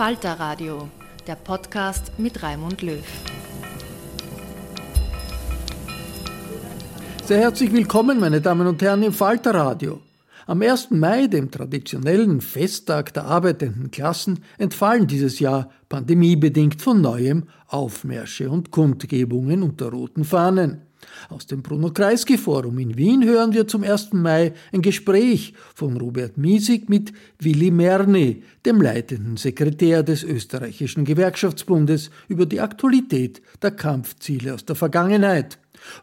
Falter Radio, der Podcast mit Raimund Löw. Sehr herzlich willkommen, meine Damen und Herren, im Falter Radio. Am 1. Mai, dem traditionellen Festtag der arbeitenden Klassen, entfallen dieses Jahr pandemiebedingt von neuem Aufmärsche und Kundgebungen unter roten Fahnen. Aus dem Bruno Kreisky Forum in Wien hören wir zum 1. Mai ein Gespräch von Robert Miesig mit Willi Merni, dem leitenden Sekretär des österreichischen Gewerkschaftsbundes, über die Aktualität der Kampfziele aus der Vergangenheit.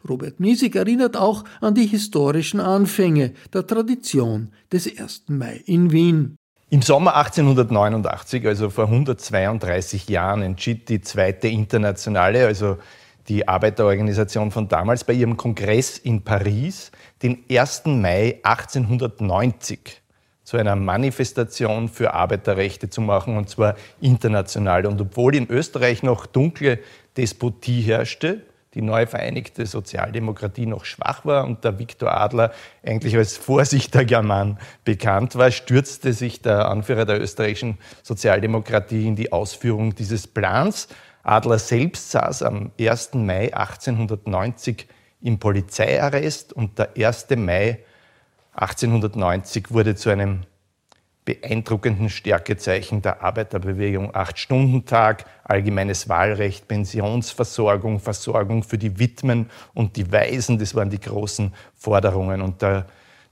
Robert Miesig erinnert auch an die historischen Anfänge der Tradition des 1. Mai in Wien. Im Sommer 1889, also vor 132 Jahren, entschied die zweite internationale, also die Arbeiterorganisation von damals, bei ihrem Kongress in Paris den 1. Mai 1890 zu einer Manifestation für Arbeiterrechte zu machen, und zwar international. Und obwohl in Österreich noch dunkle Despotie herrschte, die neu vereinigte Sozialdemokratie noch schwach war und der Viktor Adler eigentlich als vorsichtiger Mann bekannt war, stürzte sich der Anführer der österreichischen Sozialdemokratie in die Ausführung dieses Plans Adler selbst saß am 1. Mai 1890 im Polizeiarrest und der 1. Mai 1890 wurde zu einem beeindruckenden Stärkezeichen der Arbeiterbewegung. Acht-Stunden-Tag, allgemeines Wahlrecht, Pensionsversorgung, Versorgung für die Witwen und die Waisen, das waren die großen Forderungen. Und der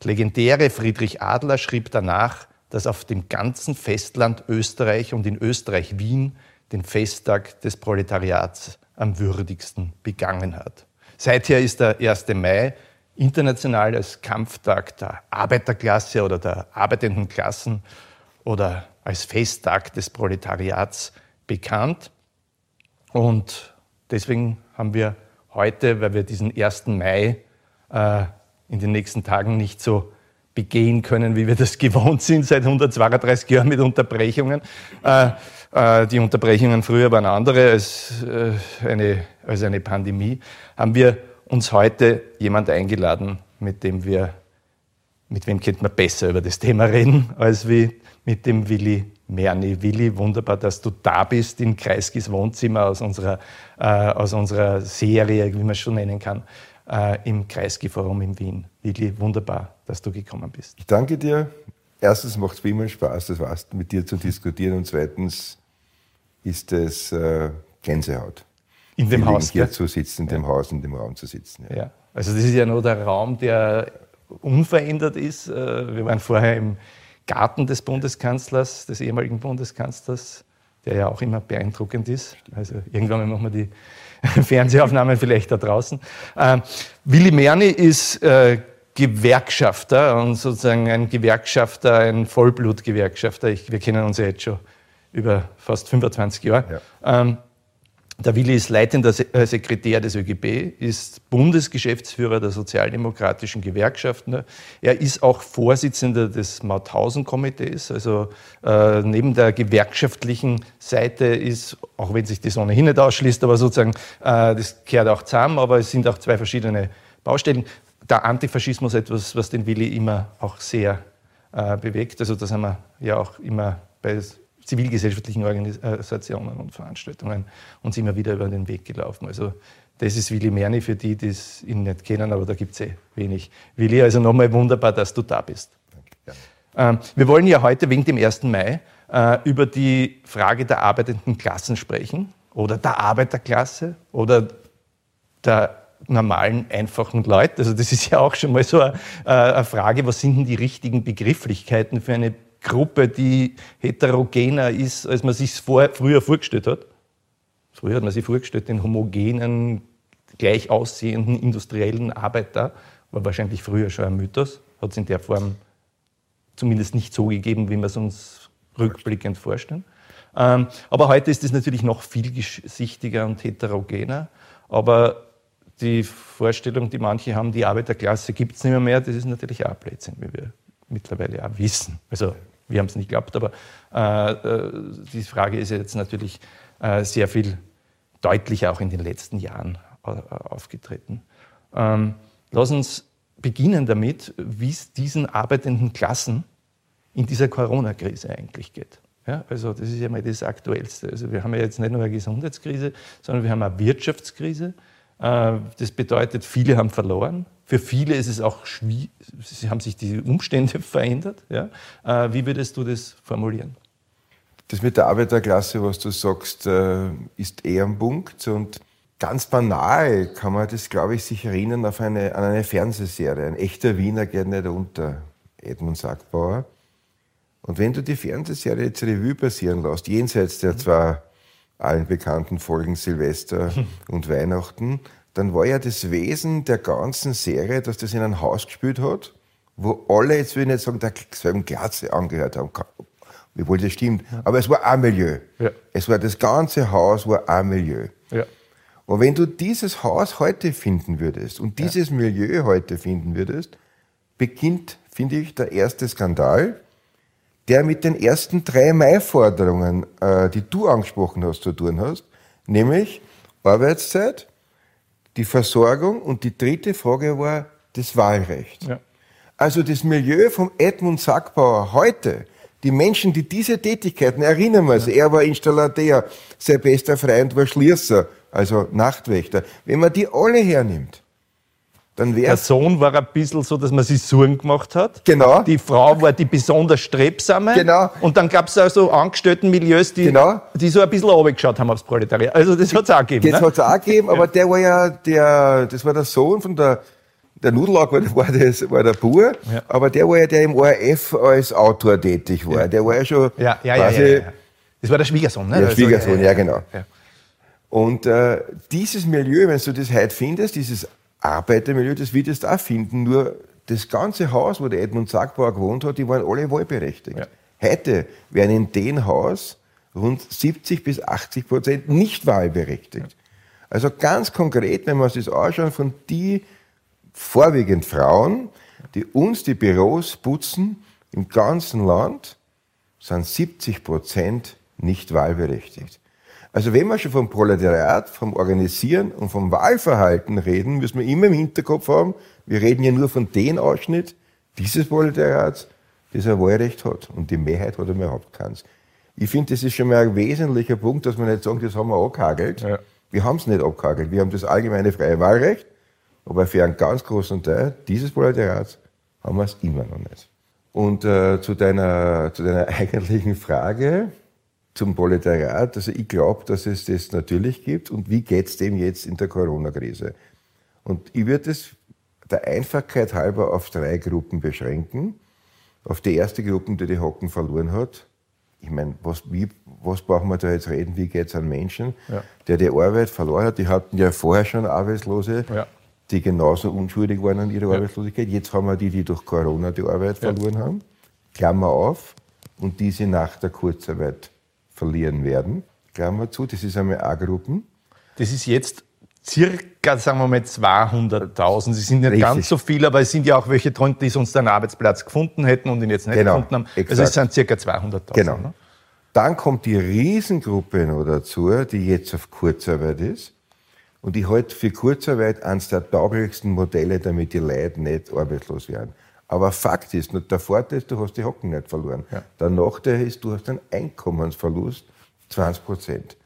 legendäre Friedrich Adler schrieb danach, dass auf dem ganzen Festland Österreich und in Österreich-Wien den Festtag des Proletariats am würdigsten begangen hat. Seither ist der 1. Mai international als Kampftag der Arbeiterklasse oder der arbeitenden Klassen oder als Festtag des Proletariats bekannt. Und deswegen haben wir heute, weil wir diesen 1. Mai äh, in den nächsten Tagen nicht so begehen können, wie wir das gewohnt sind seit 132 Jahren mit Unterbrechungen, äh, die Unterbrechungen früher waren andere als, äh, eine, als eine Pandemie, haben wir uns heute jemand eingeladen, mit dem wir, mit wem könnte man besser über das Thema reden, als wie mit dem Willi Merni. Willi, wunderbar, dass du da bist in Kreiskis Wohnzimmer aus unserer, äh, aus unserer Serie, wie man es schon nennen kann, äh, im Kreisky-Forum in Wien. Willi, wunderbar, dass du gekommen bist. Ich danke dir. Erstens macht es wie immer Spaß, das war's, mit dir zu diskutieren und zweitens ist es äh, Gänsehaut. In dem Haus. Hier gell? zu sitzen, in dem ja. Haus, in dem Raum zu sitzen. Ja. ja. Also das ist ja nur der Raum, der unverändert ist. Äh, wir waren vorher im Garten des Bundeskanzlers, des ehemaligen Bundeskanzlers, der ja auch immer beeindruckend ist. Also irgendwann machen wir die Fernsehaufnahmen vielleicht da draußen. Äh, Willi Merni ist äh, Gewerkschafter und sozusagen ein Gewerkschafter, ein Vollblutgewerkschafter. Wir kennen uns ja jetzt schon über fast 25 Jahre. Ja. Ähm, der Willi ist leitender äh, Sekretär des ÖGB, ist Bundesgeschäftsführer der sozialdemokratischen Gewerkschaften. Er ist auch Vorsitzender des Mauthausen-Komitees. Also äh, neben der gewerkschaftlichen Seite ist, auch wenn sich das ohnehin nicht ausschließt, aber sozusagen, äh, das kehrt auch zusammen, aber es sind auch zwei verschiedene Baustellen. Der Antifaschismus etwas, was den Willi immer auch sehr äh, bewegt. Also das haben wir ja auch immer bei zivilgesellschaftlichen Organisationen und Veranstaltungen uns immer wieder über den Weg gelaufen. Also das ist Willi Merni für die, die ihn nicht kennen, aber da gibt es eh wenig. Willi, also nochmal wunderbar, dass du da bist. Ähm, wir wollen ja heute wegen dem 1. Mai äh, über die Frage der arbeitenden Klassen sprechen oder der Arbeiterklasse oder der normalen, einfachen Leute. Also das ist ja auch schon mal so eine, äh, eine Frage, was sind denn die richtigen Begrifflichkeiten für eine Gruppe, die heterogener ist, als man sich vor, früher vorgestellt hat. Früher hat man sich vorgestellt, den homogenen, gleich aussehenden industriellen Arbeiter, war wahrscheinlich früher schon ein Mythos, hat es in der Form zumindest nicht so gegeben, wie wir es uns rückblickend vorstellen. Ähm, aber heute ist es natürlich noch vielsichtiger und heterogener. Aber die Vorstellung, die manche haben, die Arbeiterklasse gibt es nicht mehr, mehr, das ist natürlich auch Blödsinn, wie wir mittlerweile auch wissen. Also wir haben es nicht geglaubt, aber äh, äh, die Frage ist jetzt natürlich äh, sehr viel deutlicher auch in den letzten Jahren äh, aufgetreten. Ähm, lass uns beginnen damit, wie es diesen arbeitenden Klassen in dieser Corona-Krise eigentlich geht. Ja, also das ist ja mal das Aktuellste. Also wir haben ja jetzt nicht nur eine Gesundheitskrise, sondern wir haben eine Wirtschaftskrise. Äh, das bedeutet, viele haben verloren. Für viele ist es auch schwierig, sie haben sich die Umstände verändert. Ja? Äh, wie würdest du das formulieren? Das mit der Arbeiterklasse, was du sagst, äh, ist eher ein Punkt. Und ganz banal kann man das, glaube ich, sich erinnern auf eine, an eine Fernsehserie. Ein echter Wiener geht nicht unter, Edmund Sackbauer. Und wenn du die Fernsehserie jetzt Revue passieren lässt, jenseits der zwar allen bekannten Folgen Silvester und Weihnachten, dann war ja das Wesen der ganzen Serie, dass das in einem Haus gespielt hat, wo alle, jetzt will ich nicht sagen, derselben Klasse angehört haben. Wie wohl das stimmt. Aber es war ein Milieu. Ja. Es war das ganze Haus war ein Milieu. Ja. Und wenn du dieses Haus heute finden würdest und dieses ja. Milieu heute finden würdest, beginnt, finde ich, der erste Skandal, der mit den ersten drei Mai-Forderungen, äh, die du angesprochen hast, zu tun hast, nämlich Arbeitszeit, die Versorgung und die dritte Frage war das Wahlrecht. Ja. Also das Milieu vom Edmund Sackbauer heute, die Menschen, die diese Tätigkeiten, erinnern wir uns, ja. er war Installateur, sein bester Freund war Schließer, also Nachtwächter. Wenn man die alle hernimmt, dann wäre Der Sohn war ein bisschen so, dass man sich Sorgen gemacht hat. Genau. Die Frau war die besonders strebsame. Genau. Und dann gab es auch so Angestelltenmilieus, die, genau. die so ein bisschen runtergeschaut haben aufs Proletariat. Also das hat es auch gegeben. Das ne? hat es auch gegeben, aber der war ja, der, das war der Sohn von der, der Nudelag war, war, das, war der Bur, ja. aber der war ja der im ORF als Autor tätig war. Ja. Der war ja schon ja, ja, quasi... Ja, ja, ja. Das war der Schwiegersohn, ne? Der also, Schwiegersohn, ja, genau. Und äh, dieses Milieu, wenn du das heute findest, dieses Arbeitermilieu, das wird jetzt auch finden, nur das ganze Haus, wo der Edmund Sackbauer gewohnt hat, die waren alle wahlberechtigt. Ja. Heute werden in dem Haus rund 70 bis 80 Prozent nicht wahlberechtigt. Ja. Also ganz konkret, wenn wir uns das anschauen, von die vorwiegend Frauen, die uns die Büros putzen im ganzen Land, sind 70 Prozent nicht wahlberechtigt. Also wenn wir schon vom Proletariat, vom Organisieren und vom Wahlverhalten reden, müssen wir immer im Hinterkopf haben, wir reden ja nur von dem Ausschnitt dieses Proletariats, das ein Wahlrecht hat. Und die Mehrheit hat überhaupt keins. Ich finde, das ist schon mal ein wesentlicher Punkt, dass man nicht sagen, das haben wir abgehagelt. Ja. Wir haben es nicht abgehagelt. Wir haben das allgemeine freie Wahlrecht, aber für einen ganz großen Teil dieses Proletariats haben wir es immer noch nicht. Und äh, zu, deiner, zu deiner eigentlichen Frage, zum Proletariat. Also ich glaube, dass es das natürlich gibt. Und wie geht es dem jetzt in der Corona-Krise? Und ich würde es der Einfachkeit halber auf drei Gruppen beschränken. Auf die erste Gruppe, die die Hocken verloren hat. Ich meine, was, wie, was brauchen wir da jetzt reden? Wie geht es an Menschen, ja. der die Arbeit verloren hat? Die hatten ja vorher schon Arbeitslose, ja. die genauso unschuldig waren an ihrer ja. Arbeitslosigkeit. Jetzt haben wir die, die durch Corona die Arbeit verloren haben. Klammer auf. Und diese nach der Kurzarbeit verlieren werden. Klammer zu, das ist einmal A-Gruppen. Das ist jetzt circa, sagen wir mal, 200.000. Sie sind nicht Richtig. ganz so viel, aber es sind ja auch welche drunter, die sonst einen Arbeitsplatz gefunden hätten und ihn jetzt nicht genau, gefunden haben. Also exakt. Also es sind circa 200.000. Genau. Ne? Dann kommt die Riesengruppe noch dazu, die jetzt auf Kurzarbeit ist. Und ich halte für Kurzarbeit eines der tauglichsten Modelle, damit die Leute nicht arbeitslos werden. Aber Fakt ist, der Vorteil ist, du hast die Hocken nicht verloren. Ja. Der Nachteil ist, du hast einen Einkommensverlust 20 Prozent.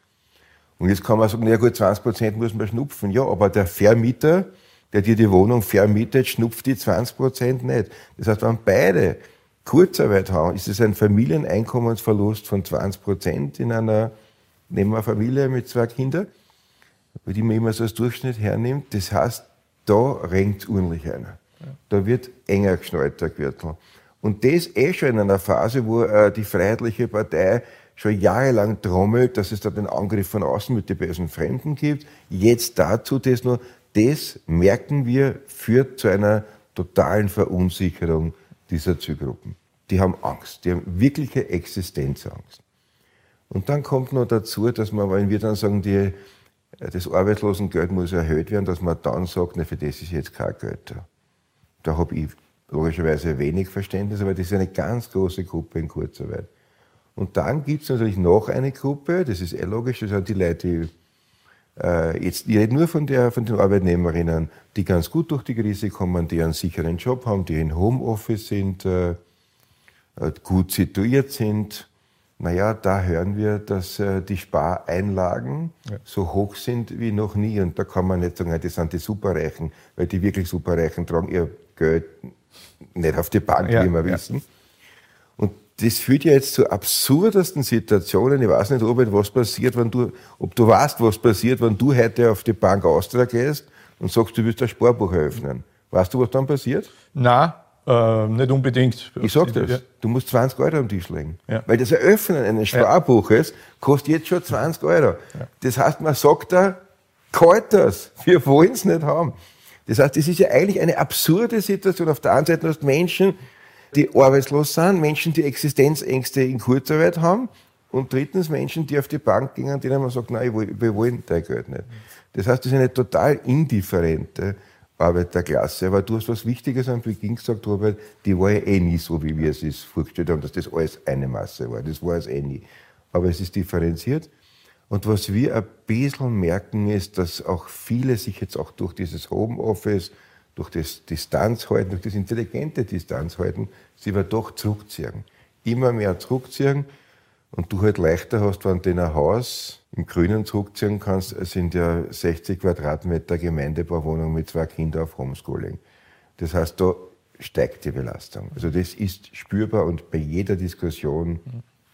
Und jetzt kann man sagen, na gut, 20 Prozent muss man schnupfen. Ja, aber der Vermieter, der dir die Wohnung vermietet, schnupft die 20 Prozent nicht. Das heißt, wenn beide Kurzarbeit haben, ist es ein Familieneinkommensverlust von 20 Prozent in einer, nehmen wir Familie mit zwei Kindern, die man immer so als Durchschnitt hernimmt. Das heißt, da renkt ordentlich einer. Da wird enger geschnallt, der Gürtel. Und das eh schon in einer Phase, wo äh, die Freiheitliche Partei schon jahrelang trommelt, dass es da den Angriff von außen mit den bösen Fremden gibt. Jetzt dazu das nur, das merken wir, führt zu einer totalen Verunsicherung dieser Zielgruppen. Die haben Angst, die haben wirkliche Existenzangst. Und dann kommt noch dazu, dass man, wenn wir dann sagen, die, das Arbeitslosengeld muss erhöht werden, dass man dann sagt, na, für das ist jetzt kein Geld da. Da habe ich logischerweise wenig Verständnis, aber das ist eine ganz große Gruppe in Kurzarbeit. Und dann gibt es natürlich noch eine Gruppe, das ist eh logisch, das sind die Leute, die äh, jetzt, ich rede nur von, der, von den Arbeitnehmerinnen, die ganz gut durch die Krise kommen, die einen sicheren Job haben, die in Homeoffice sind, äh, äh, gut situiert sind. Naja, da hören wir, dass äh, die Spareinlagen ja. so hoch sind wie noch nie. Und da kann man nicht sagen, das sind die Superreichen, weil die wirklich Superreichen tragen ihr Geld nicht auf die Bank, ja, wie wir ja. wissen das führt ja jetzt zu absurdesten Situationen. Ich weiß nicht, ob was passiert, wenn du, ob du weißt, was passiert, wenn du heute auf die Bank Austria gehst und sagst, du willst ein Sparbuch eröffnen. Weißt du, was dann passiert? Nein, äh, nicht unbedingt. Ich sag das. Ja. Du musst 20 Euro am Tisch legen. Ja. Weil das Eröffnen eines Sparbuches kostet jetzt schon 20 Euro. Das heißt, man sagt da, kalt das. Wir wollen es nicht haben. Das heißt, das ist ja eigentlich eine absurde Situation. Auf der einen Seite hast du Menschen, die arbeitslos sind, Menschen, die Existenzängste in Kurzarbeit haben und drittens Menschen, die auf die Bank gehen, denen man sagt, nein, wir wollen dein Geld nicht. Das heißt, das ist eine total indifferente Arbeiterklasse. Aber du hast was Wichtiges am Beginn gesagt, Robert, die war ja eh nie so, wie wir es uns vorgestellt haben, dass das alles eine Masse war. Das war es eh nie. Aber es ist differenziert. Und was wir ein bisschen merken, ist, dass auch viele sich jetzt auch durch dieses Homeoffice, durch das Distanzhalten, durch das intelligente Distanzhalten, sie aber doch zurückziehen. Immer mehr zurückziehen und du halt leichter hast, wenn du in ein Haus im Grünen zurückziehen kannst, sind ja 60 Quadratmeter Gemeindebauwohnung mit zwei Kindern auf Homeschooling. Das heißt, da steigt die Belastung. Also das ist spürbar und bei jeder Diskussion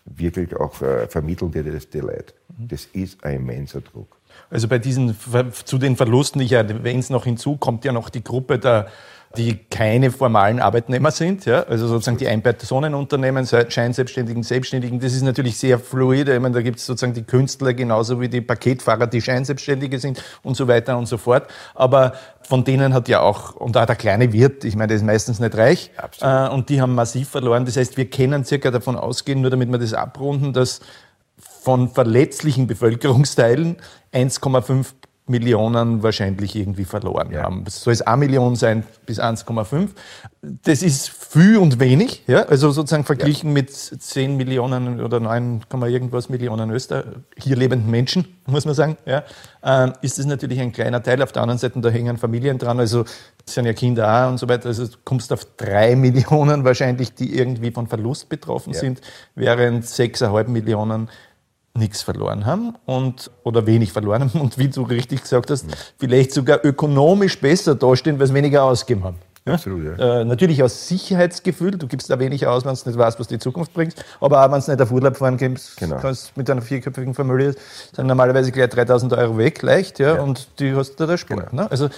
wirklich auch vermitteln dir das die Leute. Das ist ein immenser Druck. Also bei diesen, zu den Verlusten, ich erwähne es noch hinzu, kommt ja noch die Gruppe der die keine formalen Arbeitnehmer sind, ja, also sozusagen die Ein-Personen-Unternehmen, Scheinselbstständigen, Selbstständigen, das ist natürlich sehr fluide. Ich meine, da gibt es sozusagen die Künstler genauso wie die Paketfahrer, die Scheinselbstständige sind und so weiter und so fort. Aber von denen hat ja auch, und auch der kleine Wirt, ich meine, der ist meistens nicht reich, Absolut. Äh, und die haben massiv verloren. Das heißt, wir können circa davon ausgehen, nur damit wir das abrunden, dass von verletzlichen Bevölkerungsteilen 1,5 Millionen wahrscheinlich irgendwie verloren ja. haben. Es soll es 1 Million sein bis 1,5. Das ist viel und wenig, ja? also sozusagen verglichen ja. mit 10 Millionen oder 9, irgendwas Millionen Öster, hier lebenden Menschen, muss man sagen, ja? Ähm, ist das natürlich ein kleiner Teil. Auf der anderen Seite, da hängen Familien dran, also sind ja Kinder auch und so weiter. Also du kommst auf 3 Millionen wahrscheinlich, die irgendwie von Verlust betroffen ja. sind, während 6,5 Millionen nichts verloren haben und oder wenig verloren haben und wie du richtig gesagt hast, vielleicht sogar ökonomisch besser dastehen, weil sie weniger ausgeben haben. Ja? Absolut, ja. Äh, natürlich aus Sicherheitsgefühl, du gibst da wenig aus, wenn du nicht weißt, was die Zukunft bringt, aber auch wenn du nicht auf Urlaub fahren kannst, genau. kannst mit einer vierköpfigen Familie, sind normalerweise gleich 3000 Euro weg, leicht, ja, ja. und die hast du da Sport. Genau. Ne? Also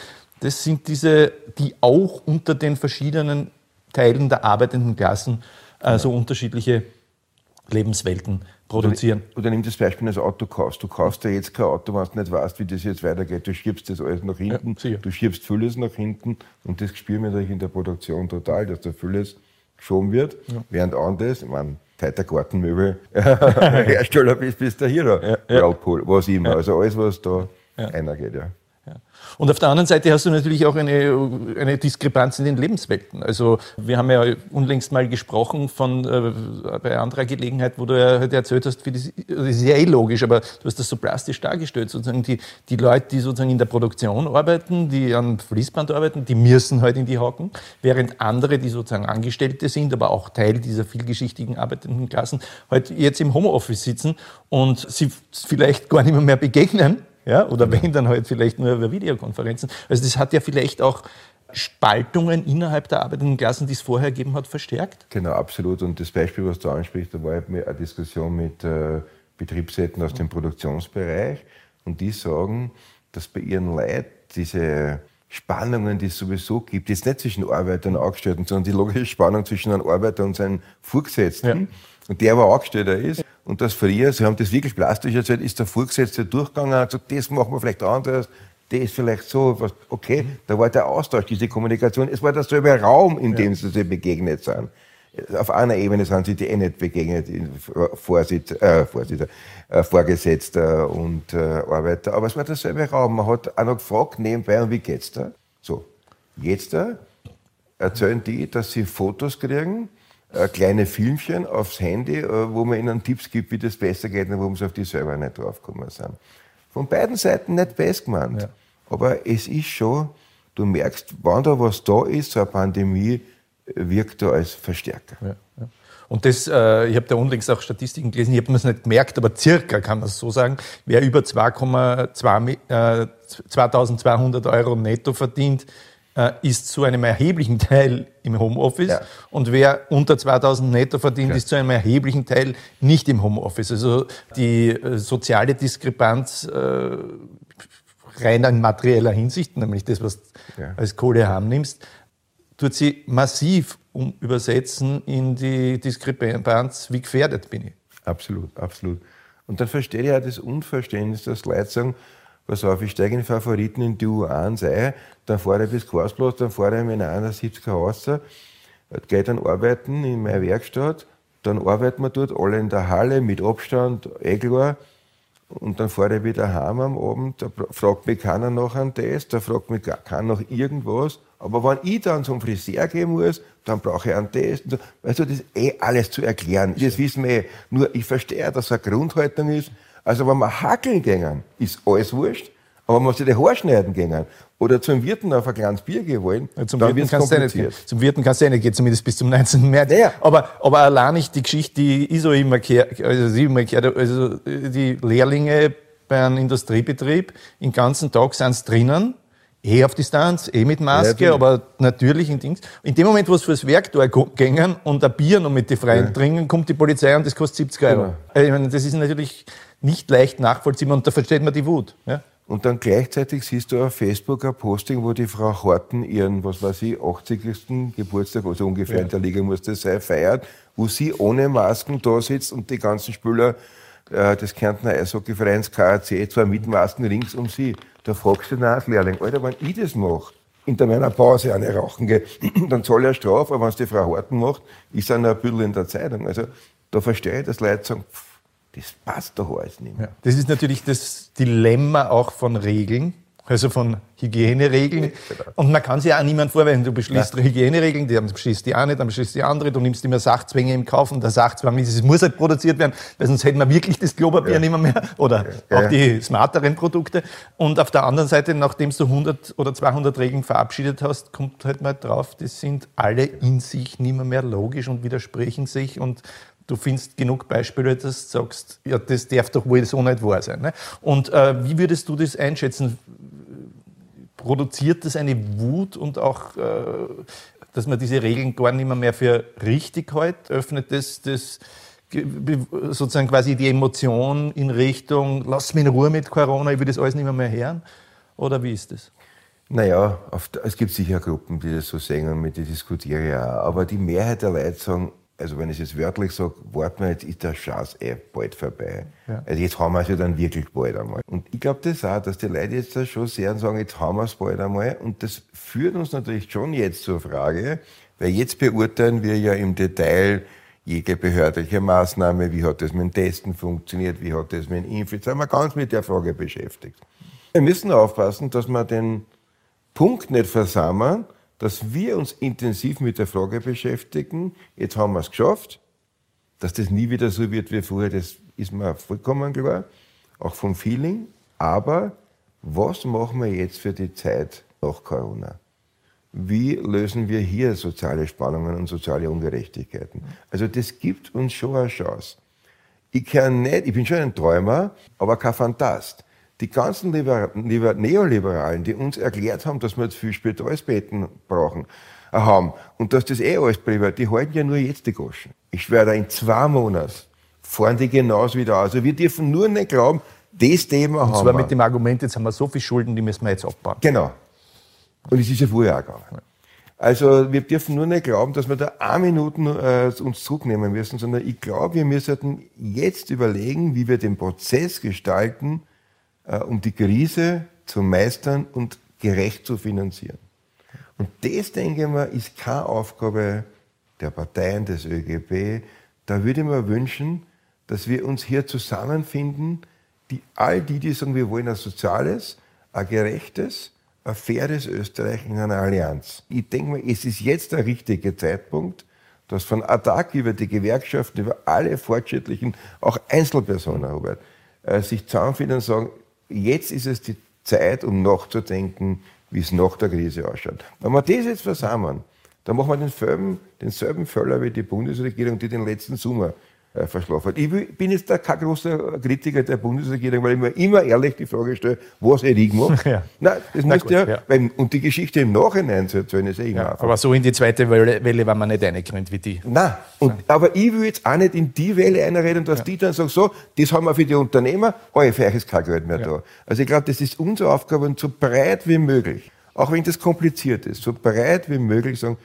das sind diese, die auch unter den verschiedenen Teilen der arbeitenden Klassen äh, so unterschiedliche Lebenswelten produzieren. Oder, oder nimm das Beispiel, du Auto kaufst. Du kaufst ja jetzt kein Auto, wenn du nicht weißt, wie das jetzt weitergeht. Du schiebst das alles nach hinten, ja, du schiebst vieles nach hinten und das spüren wir natürlich in der Produktion total, dass da vieles geschoben wird, ja. während anderes, ich meine, Teiter Gartenmöbel Hersteller bist, bist der hier da, ja, ja. was immer. Also alles, was da ja. eingeht, ja. Und auf der anderen Seite hast du natürlich auch eine, eine Diskrepanz in den Lebenswelten. Also wir haben ja unlängst mal gesprochen von äh, bei anderer Gelegenheit, wo du ja heute erzählt hast, wie das, das ist ja eh logisch, aber du hast das so plastisch dargestellt, sozusagen die, die Leute, die sozusagen in der Produktion arbeiten, die am Fließband arbeiten, die müssen halt in die Hocken, während andere, die sozusagen Angestellte sind, aber auch Teil dieser vielgeschichtigen arbeitenden Klassen, halt jetzt im Homeoffice sitzen und sie vielleicht gar nicht mehr begegnen, ja? oder wenn dann halt vielleicht nur über Videokonferenzen. Also das hat ja vielleicht auch Spaltungen innerhalb der arbeitenden Klassen, die es vorher gegeben hat, verstärkt? Genau, absolut. Und das Beispiel, was du ansprichst, da war eine Diskussion mit äh, Betriebsräten aus dem Produktionsbereich und die sagen, dass bei ihren Leuten diese Spannungen, die es sowieso gibt, jetzt nicht zwischen Arbeiter und Angestellten, sondern die logische Spannung zwischen einem Arbeiter und seinem Vorgesetzten, ja. und der aber Angestellter ist, und das früher, Sie haben das wirklich plastisch erzählt, ist der Vorgesetzte durchgegangen und hat gesagt, das machen wir vielleicht anders, das ist vielleicht so, okay, da war der Austausch, diese Kommunikation, es war derselbe Raum, in dem sie sich begegnet sind. Auf einer Ebene sind sie die eh nicht begegnet, Vorsitz, äh, Vorsitzer, äh, Vorgesetzter und äh, Arbeiter, aber es war derselbe Raum. Man hat auch noch gefragt nebenbei, und wie geht's da? So, jetzt da erzählen die, dass sie Fotos kriegen, äh, kleine Filmchen aufs Handy, äh, wo man ihnen Tipps gibt, wie das besser geht und warum sie auf die selber nicht draufgekommen sind. Von beiden Seiten nicht best gemeint. Ja. Aber es ist schon, du merkst, wann da was da ist, so eine Pandemie, wirkt da als Verstärker. Ja, ja. Und das, äh, ich habe da unlängst auch Statistiken gelesen, ich habe mir es nicht gemerkt, aber circa kann man es so sagen, wer über 2,2 äh, 2200 Euro netto verdient, ist zu einem erheblichen Teil im Homeoffice ja. und wer unter 2000 netto verdient, ja. ist zu einem erheblichen Teil nicht im Homeoffice. Also die äh, soziale Diskrepanz äh, rein in materieller Hinsicht, nämlich das, was du ja. als Kohle haben nimmst, tut sie massiv um übersetzen in die Diskrepanz, wie gefährdet bin ich. Absolut, absolut. Und dann verstehe ich auch das Unverständnis, dass Leute sagen, pass auf, ich steige in Favoriten in die U1 ein, dann fahre ich bis Karlsplatz, dann fahre ich mit einer 71er raus, gehe dann arbeiten in meine Werkstatt, dann arbeiten wir dort alle in der Halle mit Abstand, eh klar. Und dann fahre ich wieder heim am Abend, da fragt mich keiner nach einem Test, da fragt mich keiner nach irgendwas. Aber wenn ich dann zum Friseur gehen muss, dann brauche ich einen Test. Weißt du, das ist eh alles zu erklären. Das wissen wir eh. Nur ich verstehe, dass es eine Grundhaltung ist. Also wenn wir hackeln gehen, ist alles wurscht. Aber man muss sich die Haare schneiden gehen oder zum Wirten auf ein kleines Bier gehen wollen, ja, zum dann wird es kompliziert. Nicht, zum Wirten kannst du ja nicht gehen, zumindest bis zum 19. März. Naja. Aber, aber allein nicht die Geschichte, die ich so immer gehört, also, immer gehört, also die Lehrlinge bei einem Industriebetrieb, den ganzen Tag sind sie drinnen, eh auf Distanz, eh mit Maske, ja, aber natürlich in Dings. In dem Moment, wo es fürs Werk da gängen und ein Bier noch mit den Freien ja. trinken, kommt die Polizei und das kostet 70 Euro. Genau. Also ich meine, das ist natürlich nicht leicht nachvollziehbar und da versteht man die Wut. Ja? Und dann gleichzeitig siehst du auf Facebook ein Posting, wo die Frau Horten ihren, was weiß ich, 80. Geburtstag, also ungefähr ja. in der Liga muss das sein, feiert, wo sie ohne Masken da sitzt und die ganzen Spieler äh, des Kärntner Eishockeyvereins KAC zwar mit Masken rings um sie. Da fragst du den als Lehrling, Alter, wenn ich das mache, in meiner Pause eine rauchen gehe, dann zahle ich eine Strafe, aber wenn es die Frau Horten macht, ist dann ein bisschen in der Zeitung. Also da verstehe ich, dass Leute sagen, pff, das passt doch alles nicht mehr. Ja, das ist natürlich das Dilemma auch von Regeln, also von Hygieneregeln. Genau. Und man kann sich ja auch niemand vorwerfen. Du beschließt ja. Hygieneregeln, dann beschließt die eine, dann beschließt die andere, du nimmst immer Sachzwänge im Kauf und der Sachzwang ist, es muss halt produziert werden, weil sonst hätten wir wirklich das Klopapier ja. nicht mehr, mehr oder ja. auch die smarteren Produkte. Und auf der anderen Seite, nachdem du 100 oder 200 Regeln verabschiedet hast, kommt halt mal drauf, das sind alle in sich nicht mehr, mehr logisch und widersprechen sich und du findest genug Beispiele, dass du sagst, ja, das darf doch wohl so nicht wahr sein. Ne? Und äh, wie würdest du das einschätzen? Produziert das eine Wut und auch, äh, dass man diese Regeln gar nicht mehr, mehr für richtig hält? Öffnet das, das sozusagen quasi die Emotion in Richtung, lass mich in Ruhe mit Corona, ich will das alles nicht mehr, mehr hören? Oder wie ist das? Naja, es gibt sicher Gruppen, die das so sehen und mit denen diskutiere ich auch. Aber die Mehrheit der Leute sagen, also wenn ich es jetzt wörtlich sage, warten wir, jetzt ist der Chance eh bald vorbei. Ja. Also jetzt haben wir es ja dann wirklich bald einmal. Und ich glaube das auch, dass die Leute jetzt da schon sehr sagen, jetzt haben wir es bald einmal. Und das führt uns natürlich schon jetzt zur Frage, weil jetzt beurteilen wir ja im Detail jede behördliche Maßnahme, wie hat das mit dem Testen funktioniert, wie hat das mit dem Impfen, jetzt sind wir ganz mit der Frage beschäftigt. Wir müssen aufpassen, dass wir den Punkt nicht versammeln, dass wir uns intensiv mit der Frage beschäftigen, jetzt haben wir es geschafft, dass das nie wieder so wird wie vorher, das ist mir vollkommen klar, auch vom Feeling. Aber was machen wir jetzt für die Zeit nach Corona? Wie lösen wir hier soziale Spannungen und soziale Ungerechtigkeiten? Also das gibt uns schon eine Chance. Ich, kann nicht, ich bin schon ein Träumer, aber kein Fantast. Die ganzen Liber Liber Neoliberalen, die uns erklärt haben, dass wir jetzt viel Spitalsbetten brauchen, äh, haben und dass das eh alles privat, die halten ja nur jetzt die Goschen. Ich schwöre, in zwei Monaten fahren die genauso wieder aus. Also wir dürfen nur nicht glauben, das Thema und haben zwar mit dem Argument, jetzt haben wir so viel Schulden, die müssen wir jetzt abbauen. Genau. Und es ist ja vorher auch gegangen. Also wir dürfen nur nicht glauben, dass wir da eine Minute äh, uns zurücknehmen müssen, sondern ich glaube, wir müssen jetzt überlegen, wie wir den Prozess gestalten, um die Krise zu meistern und gerecht zu finanzieren. Und das, denke ich mal, ist keine Aufgabe der Parteien, des ÖGB. Da würde ich mir wünschen, dass wir uns hier zusammenfinden, die all die, die sagen, wir wollen ein soziales, ein gerechtes, ein faires Österreich in einer Allianz. Ich denke mal, es ist jetzt der richtige Zeitpunkt, dass von Attac über die Gewerkschaften, über alle fortschrittlichen, auch Einzelpersonen, Robert, äh, sich zusammenfinden und sagen, jetzt ist es die Zeit, um nachzudenken, wie es nach der Krise ausschaut. Wenn wir das jetzt versammeln, dann machen wir denselben, denselben Fehler wie die Bundesregierung, die den letzten Sommer verschlafen hat. Ich bin jetzt da kein großer Kritiker der Bundesregierung, weil ich mir immer ehrlich die Frage stelle, was hätte ich gemacht? Ja. Nein, das Na gut, ja, ja. Und die Geschichte im Nachhinein zu erzählen, ist eh immer ja, Aber so in die zweite Welle, Welle war man nicht reingerannt wie die. Nein, und, aber ich will jetzt auch nicht in die Welle einreden, dass ja. die dann sagen, so, das haben wir für die Unternehmer, oh, für euch ist kein Geld mehr da. Also ich glaube, das ist unsere Aufgabe und so breit wie möglich, auch wenn das kompliziert ist, so breit wie möglich sagen,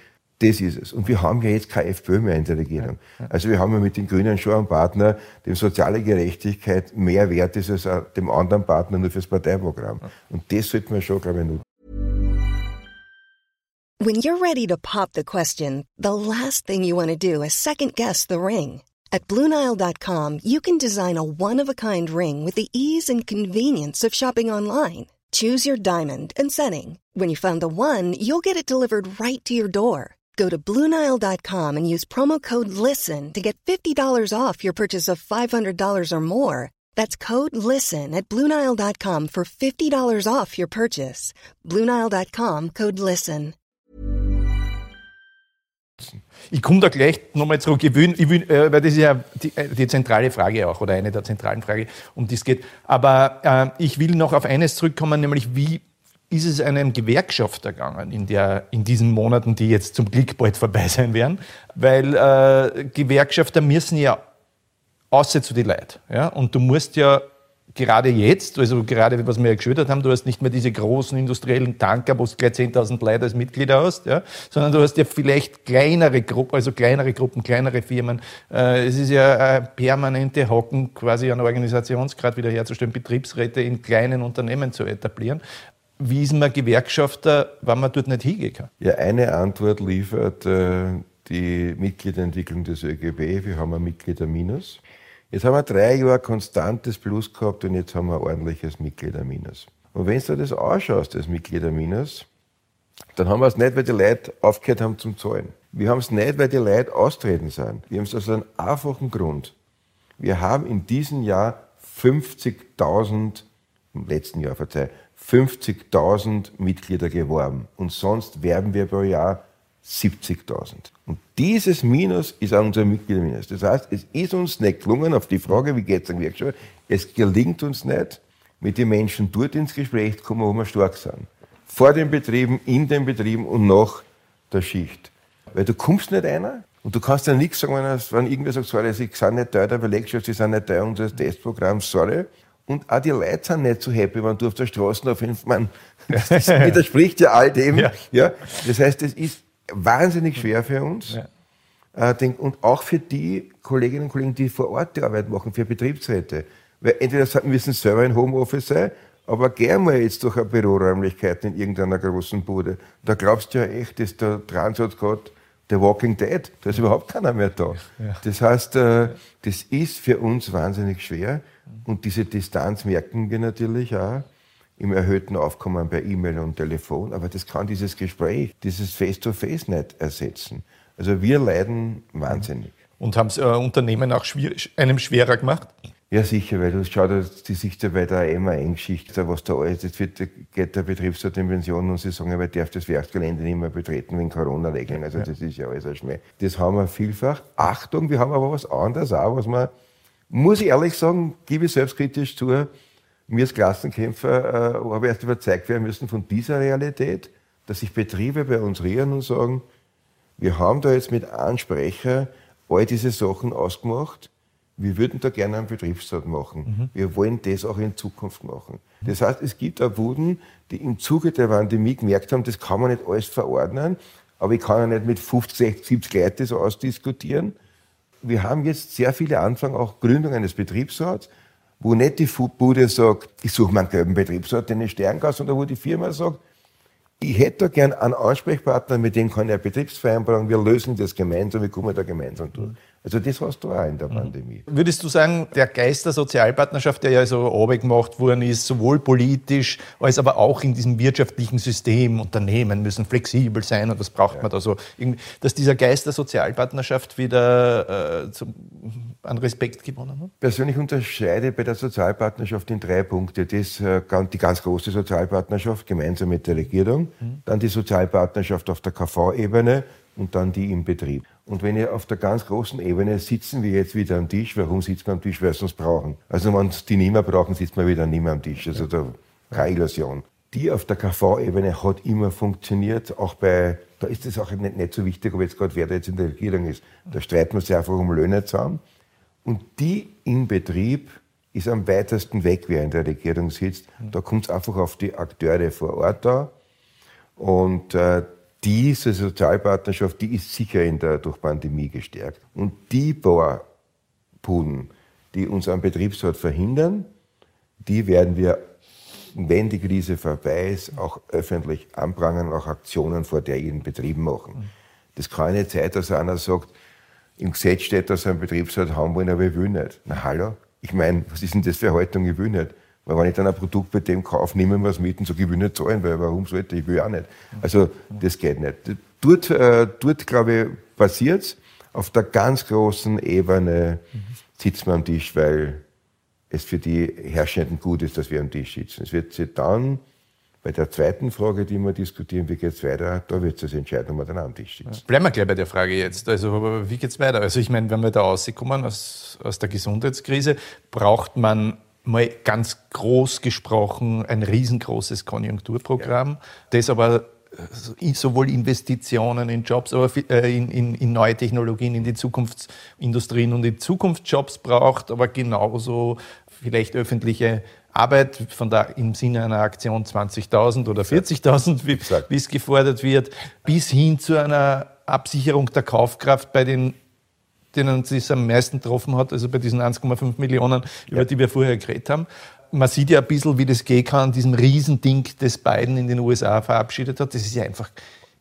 das ist es. Und wir haben ja jetzt keine FPÖ mehr in der Regierung. Also wir haben ja mit den Grünen schon einen Partner, dem soziale Gerechtigkeit mehr wert ist als dem anderen Partner nur fürs Parteiprogramm. Und das sollten wir schon, glaube ich, nutzen. When you're ready to pop the question, the last thing you want to do is second guess the ring. At BlueNile.com you can design a one-of-a-kind ring with the ease and convenience of shopping online. Choose your diamond and setting. When you find the one, you'll get it delivered right to your door. Go to Bluenile.com and use promo code LISTEN to get $50 off your purchase of $500 or more. That's code LISTEN at Bluenile.com for $50 off your purchase. Bluenile.com code LISTEN. Ich komme da gleich nochmal zurück, ich will, ich will, äh, weil das ist ja die, äh, die, zentrale Frage auch, oder eine der zentralen Fragen, um die es geht. Aber äh, ich will noch auf eines zurückkommen, nämlich wie ist es einem Gewerkschafter gegangen in, der, in diesen Monaten, die jetzt zum Glück bald vorbei sein werden, weil äh, Gewerkschafter müssen ja außer zu die Leute. Ja? Und du musst ja gerade jetzt, also gerade was wir ja geschildert haben, du hast nicht mehr diese großen industriellen Tanker, wo du gleich 10.000 Leute als Mitglieder hast, ja? sondern du hast ja vielleicht kleinere Gruppen, also kleinere Gruppen, kleinere Firmen. Äh, es ist ja eine permanente Hocken, quasi einen Organisationsgrad wiederherzustellen, Betriebsräte in kleinen Unternehmen zu etablieren wie ist man Gewerkschafter, wenn man dort nicht hingehen kann? Ja, eine Antwort liefert äh, die Mitgliederentwicklung des ÖGB. Wir haben ein Mitgliederminus. Jetzt haben wir drei Jahre konstantes Plus gehabt und jetzt haben wir ein ordentliches Mitgliederminus. Und wenn du das ausschaust, das Mitgliederminus, dann haben wir es nicht, weil die Leute aufgehört haben zum Zahlen. Wir haben es nicht, weil die Leute austreten sind. Wir haben es aus einem einfachen Grund. Wir haben in diesem Jahr 50.000, im letzten Jahr, verzeih, 50.000 Mitglieder geworben und sonst werben wir pro Jahr 70.000. Und dieses Minus ist auch unser Mitgliederminus. Das heißt, es ist uns nicht gelungen, auf die Frage, wie geht es an Gewerkschaft, es gelingt uns nicht, mit den Menschen dort ins Gespräch zu kommen, wo wir stark sind. Vor den Betrieben, in den Betrieben und nach der Schicht. Weil du kommst nicht einer und du kannst ja nichts sagen, wenn, wenn irgendwer sagt, sorry, sie sind nicht Teil der Belegschaft, sie sind nicht Teil unseres Testprogramms, sorry. Und auch die Leute sind nicht so happy, wenn du auf der Straße auf jeden Fall, das widerspricht ja all dem. Ja. ja. Das heißt, es ist wahnsinnig schwer für uns. Ja. Äh, und auch für die Kolleginnen und Kollegen, die vor Ort die Arbeit machen, für Betriebsräte. Weil entweder müssen selber ein Homeoffice sein, aber gern mal jetzt durch eine Büroräumlichkeit in irgendeiner großen Bude. Da glaubst du ja echt, dass der Transat gerade The Walking Dead, da ist überhaupt keiner mehr da. Ja. Das heißt, äh, das ist für uns wahnsinnig schwer und diese Distanz merken wir natürlich auch im erhöhten Aufkommen per E-Mail und Telefon, aber das kann dieses Gespräch, dieses Face-to-Face -face nicht ersetzen. Also wir leiden wahnsinnig. Und haben es äh, Unternehmen auch schwer, einem schwerer gemacht? Ja, sicher, weil du schaust, die sich da bei der immer Engschicht, was da alles, jetzt wird, geht der Betriebsrat in Pension und sie sagen, er darf das Werksgelände nicht mehr betreten wegen Corona-Regeln. Also ja. das ist ja alles ein Schmäh. Das haben wir vielfach. Achtung, wir haben aber was anderes auch, was man, muss ich ehrlich sagen, gebe ich selbstkritisch zu, mir als Klassenkämpfer äh, habe ich erst überzeugt werden müssen von dieser Realität, dass sich Betriebe bei uns rühren und sagen, wir haben da jetzt mit Ansprecher all diese Sachen ausgemacht, wir würden da gerne einen Betriebsrat machen. Mhm. Wir wollen das auch in Zukunft machen. Das heißt, es gibt auch Wuden, die im Zuge der Pandemie gemerkt haben, das kann man nicht alles verordnen, aber ich kann ja nicht mit 50, 60, 70 Leuten das ausdiskutieren. Wir haben jetzt sehr viele Anfragen, auch Gründung eines Betriebsrats, wo nicht die Bude sagt, ich suche meinen gelben Betriebsrat, den ich stärken sondern wo die Firma sagt, ich hätte da gern einen Ansprechpartner, mit dem kann ich eine Betriebsvereinbarung, wir lösen das gemeinsam, wir kommen da gemeinsam durch. Also das hast du auch in der mhm. Pandemie. Würdest du sagen, der Geist der Sozialpartnerschaft, der ja so gemacht worden ist, sowohl politisch als aber auch in diesem wirtschaftlichen System, Unternehmen müssen flexibel sein und was braucht ja. man da so, dass dieser Geist der Sozialpartnerschaft wieder äh, zum, an Respekt gewonnen hat? Persönlich unterscheide bei der Sozialpartnerschaft in drei Punkte. Das, äh, die ganz große Sozialpartnerschaft gemeinsam mit der Regierung, mhm. dann die Sozialpartnerschaft auf der KV-Ebene und dann die im Betrieb. Und wenn ihr auf der ganz großen Ebene sitzen wir jetzt wieder am Tisch, warum sitzen wir am Tisch? Weil sie uns brauchen. Also wenn sie die nicht mehr brauchen, sitzt man wieder nicht mehr am Tisch. Also da keine Illusion. Die auf der KV-Ebene hat immer funktioniert, auch bei, da ist es auch nicht, nicht so wichtig, ob jetzt gerade wer da jetzt in der Regierung ist. Da streiten wir sich einfach um Löhne zusammen. Und die im Betrieb ist am weitesten weg, wer in der Regierung sitzt. Da kommt es einfach auf die Akteure vor Ort da. Und äh, diese Sozialpartnerschaft, die ist sicher in der, durch Pandemie gestärkt. Und die paar Buden, die uns am Betriebsort verhindern, die werden wir, wenn die Krise vorbei ist, auch öffentlich anprangern, auch Aktionen vor derjenigen Betrieben machen. Das kann nicht sein, dass einer sagt, im Gesetz steht, dass wir einen Betriebsrat haben wollen, aber ich will nicht. Na hallo? Ich meine, was ist denn das für Haltung? Ich will nicht. Weil wenn ich dann ein Produkt bei dem kaufe, nehmen wir es mit und sage, ich will nicht zahlen, weil warum sollte ich? will auch nicht. Also das geht nicht. Dort, äh, dort glaube ich, passiert es. Auf der ganz großen Ebene sitzt man am Tisch, weil es für die Herrschenden gut ist, dass wir am Tisch sitzen. Es wird sich dann bei der zweiten Frage, die wir diskutieren, wie geht es weiter, da wird es entscheiden, ob wir dann am Tisch sitzen. Bleiben wir gleich bei der Frage jetzt. Also, wie geht es weiter? Also, ich meine, wenn wir da rauskommen aus, aus der Gesundheitskrise, braucht man mal ganz groß gesprochen ein riesengroßes Konjunkturprogramm, ja. das aber äh, sowohl Investitionen in Jobs, aber äh, in, in, in, neue Technologien, in die Zukunftsindustrien und in Zukunftsjobs braucht, aber genauso vielleicht öffentliche Arbeit von der, im Sinne einer Aktion 20.000 oder 40.000, wie, wie es gefordert wird, bis hin zu einer Absicherung der Kaufkraft bei den denen es am meisten getroffen hat, also bei diesen 1,5 Millionen, über ja. die wir vorher geredet haben. Man sieht ja ein bisschen, wie das gehen kann, diesem Riesending, das Biden in den USA verabschiedet hat. Das ist ja einfach,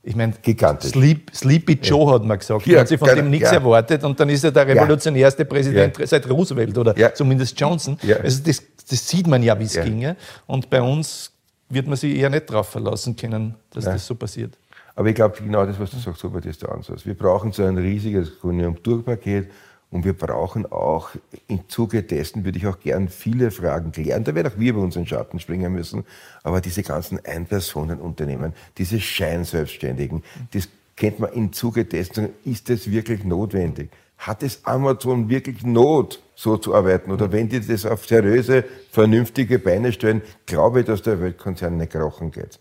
ich meine, gigantisch. Sleep, Sleepy Joe ja. hat man gesagt. Ja, hat sich von dem nichts ja. erwartet und dann ist er der revolutionärste Präsident ja. seit Roosevelt oder zumindest Johnson. Also das, das, sieht man ja, wie es ginge. Und bei uns wird man sich eher nicht darauf verlassen können, dass das so passiert. Aber ich glaube, genau das, was du sagst, Robert, ist der Ansatz. Wir brauchen so ein riesiges Konjunkturpaket und wir brauchen auch, im Zuge dessen würde ich auch gern viele Fragen klären. Da werden auch wir bei unseren Schatten springen müssen. Aber diese ganzen Ein-Personen-Unternehmen, diese Scheinselbstständigen, das kennt man im Zuge dessen, ist das wirklich notwendig? Hat es Amazon wirklich Not, so zu arbeiten? Oder wenn die das auf seriöse, vernünftige Beine stellen, glaube ich, dass der Weltkonzern nicht krochen geht.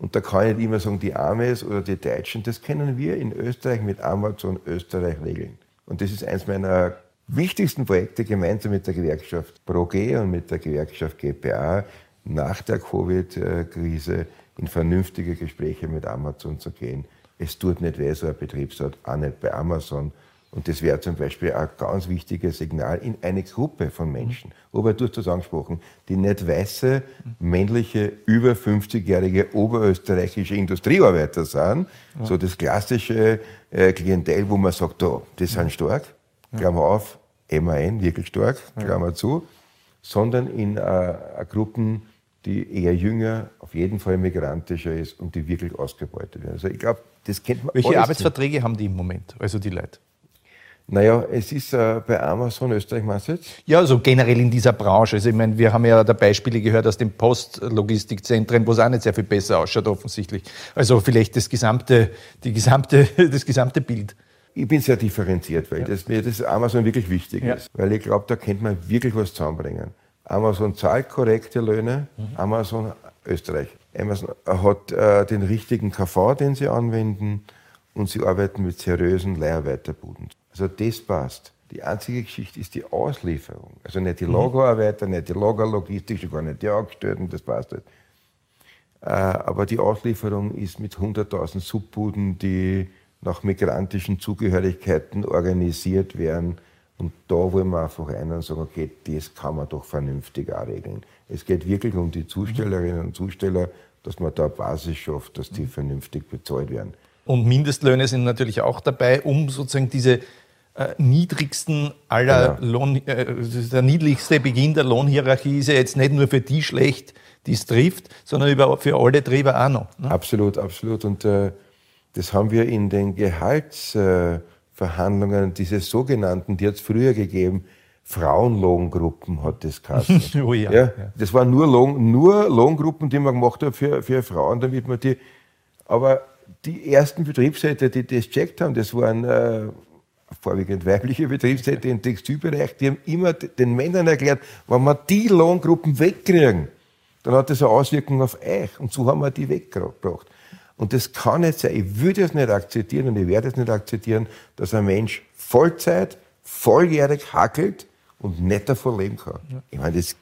Und da kann ich nicht immer sagen, die Amis oder die Deutschen, das kennen wir in Österreich mit Amazon Österreich regeln. Und das ist eins meiner wichtigsten Projekte gemeinsam mit der Gewerkschaft ProG und mit der Gewerkschaft GPA nach der Covid-Krise in vernünftige Gespräche mit Amazon zu gehen. Es tut nicht weh, so ein Betriebsrat, auch nicht bei Amazon. Und das wäre zum Beispiel ein ganz wichtiges Signal in eine Gruppe von Menschen. Aber du hast das angesprochen, die nicht weiße, männliche, über 50-jährige oberösterreichische Industriearbeiter sind. Ja. So das klassische äh, Klientel, wo man sagt, oh, das sind stark, Klammer auf, MAN, wirklich stark, Klammer zu. Sondern in äh, Gruppen, die eher jünger, auf jeden Fall migrantischer ist und die wirklich ausgebeutet werden. Also ich glaube, das kennt man Welche Arbeitsverträge haben die im Moment, also die Leute? Naja, es ist äh, bei Amazon Österreich, meinst du jetzt? Ja, also generell in dieser Branche. Also ich meine, wir haben ja da Beispiele gehört aus den Postlogistikzentren, wo es auch nicht sehr viel besser ausschaut offensichtlich. Also vielleicht das gesamte, die gesamte, das gesamte Bild. Ich bin sehr differenziert, weil ja. das, mir das Amazon wirklich wichtig ja. ist. Weil ich glaube, da könnte man wirklich was zusammenbringen. Amazon zahlt korrekte Löhne, mhm. Amazon Österreich. Amazon hat äh, den richtigen KV, den sie anwenden und sie arbeiten mit seriösen Leiharbeiterbuden. Also das passt. Die einzige Geschichte ist die Auslieferung. Also nicht die mhm. Lagerarbeiter, nicht die Lagerlogistik, schon gar nicht die Angestellten, das passt nicht. Äh, aber die Auslieferung ist mit 100.000 Subbuden, die nach migrantischen Zugehörigkeiten organisiert werden. Und da wollen wir einfach rein und sagen, okay, das kann man doch vernünftig auch regeln. Es geht wirklich um die Zustellerinnen und Zusteller, dass man da eine Basis schafft, dass die mhm. vernünftig bezahlt werden. Und Mindestlöhne sind natürlich auch dabei, um sozusagen diese äh, niedrigsten aller genau. Lohn, äh, der niedrigste Beginn der Lohnhierarchie ist ja jetzt nicht nur für die schlecht, die es trifft, sondern überhaupt für alle Treiber auch noch. Ne? Absolut, absolut. Und äh, das haben wir in den Gehaltsverhandlungen, diese sogenannten, die hat es früher gegeben, Frauenlohngruppen hat das geheißen. oh ja, ja, Das waren nur, Lohn, nur Lohngruppen, die man gemacht hat für, für Frauen, damit man die. Aber die ersten Betriebsräte, die das checkt haben, das waren äh, vorwiegend weibliche Betriebsräte im Textilbereich, die haben immer den Männern erklärt, wenn wir die Lohngruppen wegkriegen, dann hat das eine Auswirkung auf euch. Und so haben wir die weggebracht. Und das kann nicht sein. Ich würde es nicht akzeptieren und ich werde es nicht akzeptieren, dass ein Mensch Vollzeit, volljährig hackelt und nicht davon leben kann. Ja. Ich meine, das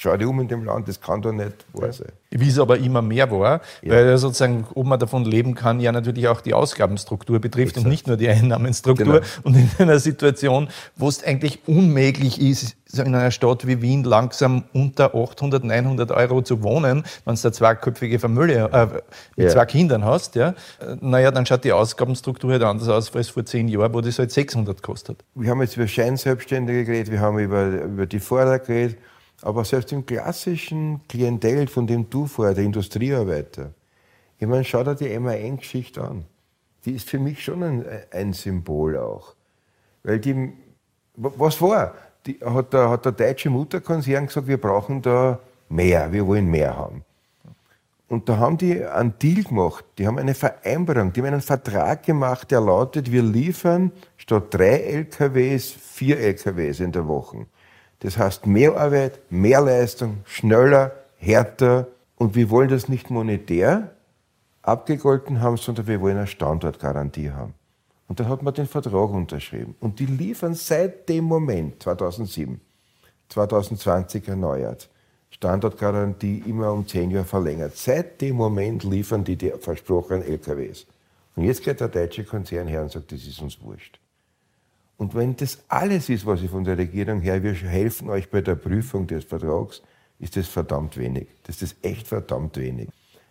schau dich um in dem Land, das kann doch nicht wahr sein. Wie es aber immer mehr war, ja. weil sozusagen, ob man davon leben kann, ja natürlich auch die Ausgabenstruktur betrifft Exakt. und nicht nur die Einnahmenstruktur. Genau. Und in einer Situation, wo es eigentlich unmöglich ist, in einer Stadt wie Wien langsam unter 800, 900 Euro zu wohnen, wenn du eine zweiköpfige Familie äh, mit ja. zwei Kindern hast, ja, naja, dann schaut die Ausgabenstruktur halt anders aus als vor zehn Jahren, wo das halt 600 kostet. Wir haben jetzt über Scheinselbstständige geredet, wir haben über, über die Vorder geredet. Aber selbst im klassischen Klientel, von dem du vorher, der Industriearbeiter, ich meine, schau dir die MAN-Geschichte an. Die ist für mich schon ein, ein, Symbol auch. Weil die, was war? Die, hat, der, hat der deutsche Mutterkonzern gesagt, wir brauchen da mehr, wir wollen mehr haben. Und da haben die einen Deal gemacht, die haben eine Vereinbarung, die haben einen Vertrag gemacht, der lautet, wir liefern statt drei LKWs vier LKWs in der Woche. Das heißt mehr Arbeit, mehr Leistung, schneller, härter. Und wir wollen das nicht monetär abgegolten haben, sondern wir wollen eine Standortgarantie haben. Und dann hat man den Vertrag unterschrieben. Und die liefern seit dem Moment, 2007, 2020 erneuert. Standortgarantie immer um zehn Jahre verlängert. Seit dem Moment liefern die die versprochenen LKWs. Und jetzt geht der deutsche Konzern her und sagt, das ist uns wurscht. Und wenn das alles ist, was ich von der Regierung her, wir helfen euch bei der Prüfung des Vertrags, ist das verdammt wenig. Das ist echt verdammt wenig.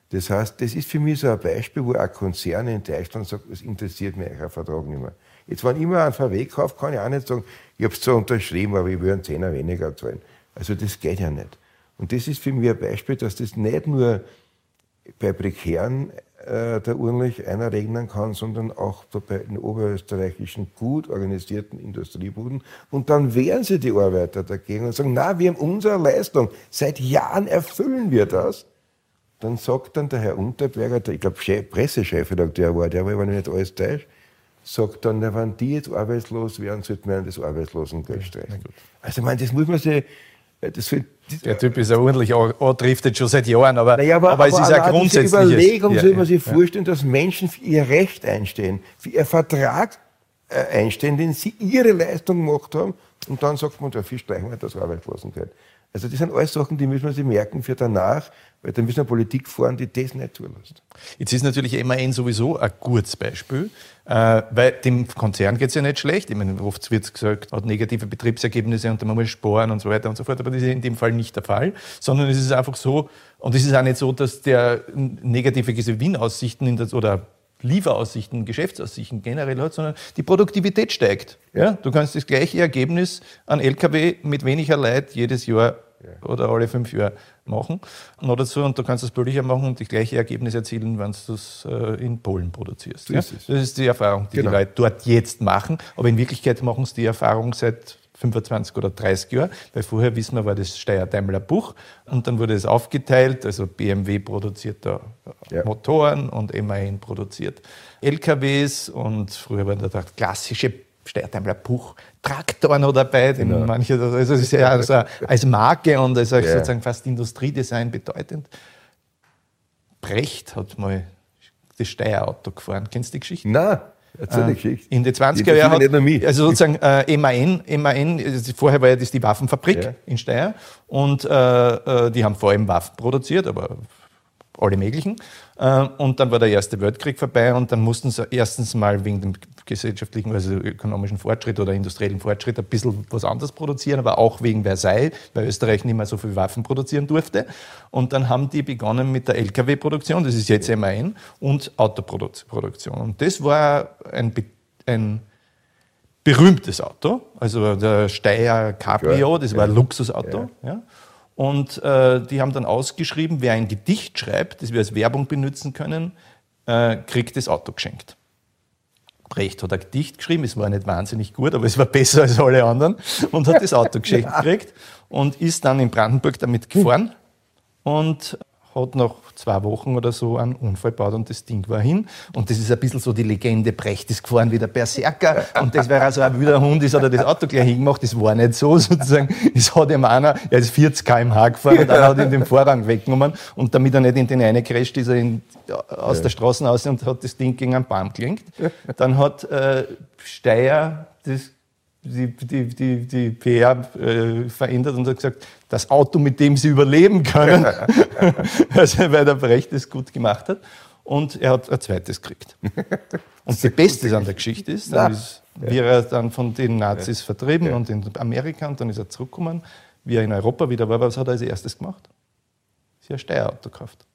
Das heißt, das ist für mich so ein Beispiel, wo ein Konzern in Deutschland sagt, es interessiert mich euer Vertrag nicht mehr. Jetzt, wenn ich immer einen VW kaufe, kann ich auch nicht sagen, ich habe es zwar unterschrieben, aber ich will einen Zehner weniger zahlen. Also das geht ja nicht. Und das ist für mich ein Beispiel, dass das nicht nur bei prekären äh, der Urnlich einer regnen kann, sondern auch bei den oberösterreichischen gut organisierten Industriebuden. Und dann wehren sie die Arbeiter dagegen und sagen, na, wir haben unsere Leistung, seit Jahren erfüllen wir das. Dann sagt dann der Herr Unterberger, der, ich glaube Pressechefredakteur war, der war aber nicht alles täuscht, sagt dann, na, wenn die jetzt arbeitslos wären, sollte man das Arbeitslosengeld streichen. Also, ich meine, das muss man sich, das wird, der Typ ist ja ordentlich antriftet schon seit Jahren, aber, naja, aber, aber, es ist ja grundsätzlich. Überlegung ja, soll man sich ja. vorstellen, dass Menschen für ihr Recht einstehen, für ihr Vertrag äh, einstellen, den sie ihre Leistung gemacht haben. Und dann sagt man, dafür streichen wir das Arbeitslosigkeit. Also das sind alles Sachen, die müssen wir sich merken für danach, weil dann müssen wir Politik fahren, die das nicht zulässt. Jetzt ist natürlich MAN sowieso ein gutes Beispiel, äh, weil dem Konzern geht es ja nicht schlecht. Ich meine, oft wird gesagt, hat negative Betriebsergebnisse und man muss sparen und so weiter und so fort, aber das ist in dem Fall nicht der Fall, sondern es ist einfach so, und es ist auch nicht so, dass der negative Gewinnaussichten in das, oder Lieferaussichten, Geschäftsaussichten generell hat, sondern die Produktivität steigt. Ja. Du kannst das gleiche Ergebnis an LKW mit weniger Leid jedes Jahr ja. oder alle fünf Jahre machen. Noch dazu, und du kannst das billiger machen und das gleiche Ergebnis erzielen, wenn du das äh, in Polen produzierst. Ja? Das ist die Erfahrung, die genau. die Leute dort jetzt machen. Aber in Wirklichkeit machen sie die Erfahrung seit 25 oder 30 Jahre, weil vorher wissen wir, war das Steyr-Daimler Buch und dann wurde es aufgeteilt, also BMW produziert da ja. Motoren und MAN produziert LKWs und früher waren da klassische Steyr-Daimler Buch Traktoren noch dabei, den genau. manche, also es ist ja also als Marke und als ja. sozusagen fast Industriedesign bedeutend. Brecht hat mal das Steyr-Auto gefahren. Kennst du die Geschichte? Nein. Äh. In den 20er Jahren. Also sozusagen äh, MAN, MAN, vorher war ja das die Waffenfabrik ja. in Steyr und äh, äh, die haben vor allem Waffen produziert, aber alle möglichen. Äh, und dann war der Erste Weltkrieg vorbei und dann mussten sie erstens mal wegen dem gesellschaftlichen, also ökonomischen Fortschritt oder industriellen Fortschritt ein bisschen was anderes produzieren, aber auch wegen Versailles, weil Österreich nicht mehr so viel Waffen produzieren durfte. Und dann haben die begonnen mit der Lkw-Produktion, das ist jetzt MAN, und Autoproduktion. Und das war ein, ein berühmtes Auto, also der Steyr Cabrio, das war ein Luxusauto. Ja. ja. Und äh, die haben dann ausgeschrieben, wer ein Gedicht schreibt, das wir als Werbung benutzen können, äh, kriegt das Auto geschenkt. Brecht hat ein Gedicht geschrieben, es war nicht wahnsinnig gut, aber es war besser als alle anderen und hat das Auto geschenkt gekriegt und ist dann in Brandenburg damit gefahren und hat nach zwei Wochen oder so einen Unfall gebaut und das Ding war hin. Und das ist ein bisschen so die Legende, Brecht ist gefahren wie der Berserker und das wäre also auch wieder ein Hund, ist hat er das Auto gleich hingemacht. Das war nicht so sozusagen. Es hat ihm einer, er ist 40 km/h gefahren und dann hat ihn den Vorrang weggenommen und damit er nicht in den einen crasht, ist er in, aus der Straße raus und hat das Ding gegen einen Baum gelenkt. Dann hat äh, Steyr das die, die, die, die PR äh, verändert und hat gesagt, das Auto, mit dem sie überleben können, also, weil der Brecht das gut gemacht hat. Und er hat ein zweites gekriegt. Und das Beste an der Geschichte ist, dann ist, wie er dann von den Nazis vertrieben ja. und in Amerika und dann ist er zurückgekommen, wie er in Europa wieder war. Was hat er als erstes gemacht? Sie hat ein Steuerauto gekauft.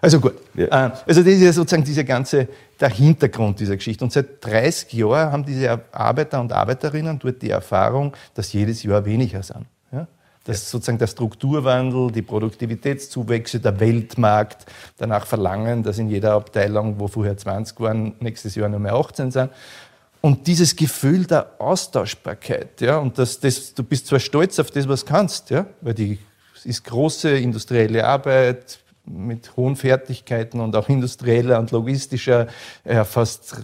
Also gut. Ja. Äh, also das ist ja sozusagen dieser ganze, der Hintergrund dieser Geschichte. Und seit 30 Jahren haben diese Arbeiter und Arbeiterinnen dort die Erfahrung, dass jedes Jahr weniger sind. Ja? Dass ja. sozusagen der Strukturwandel, die Produktivitätszuwächse, der Weltmarkt danach verlangen, dass in jeder Abteilung, wo vorher 20 waren, nächstes Jahr nur mehr 18 sind. Und dieses Gefühl der Austauschbarkeit, ja, und dass das, du bist zwar stolz auf das, was du kannst, ja, weil die ist große industrielle Arbeit, mit hohen Fertigkeiten und auch industrieller und logistischer ja, fast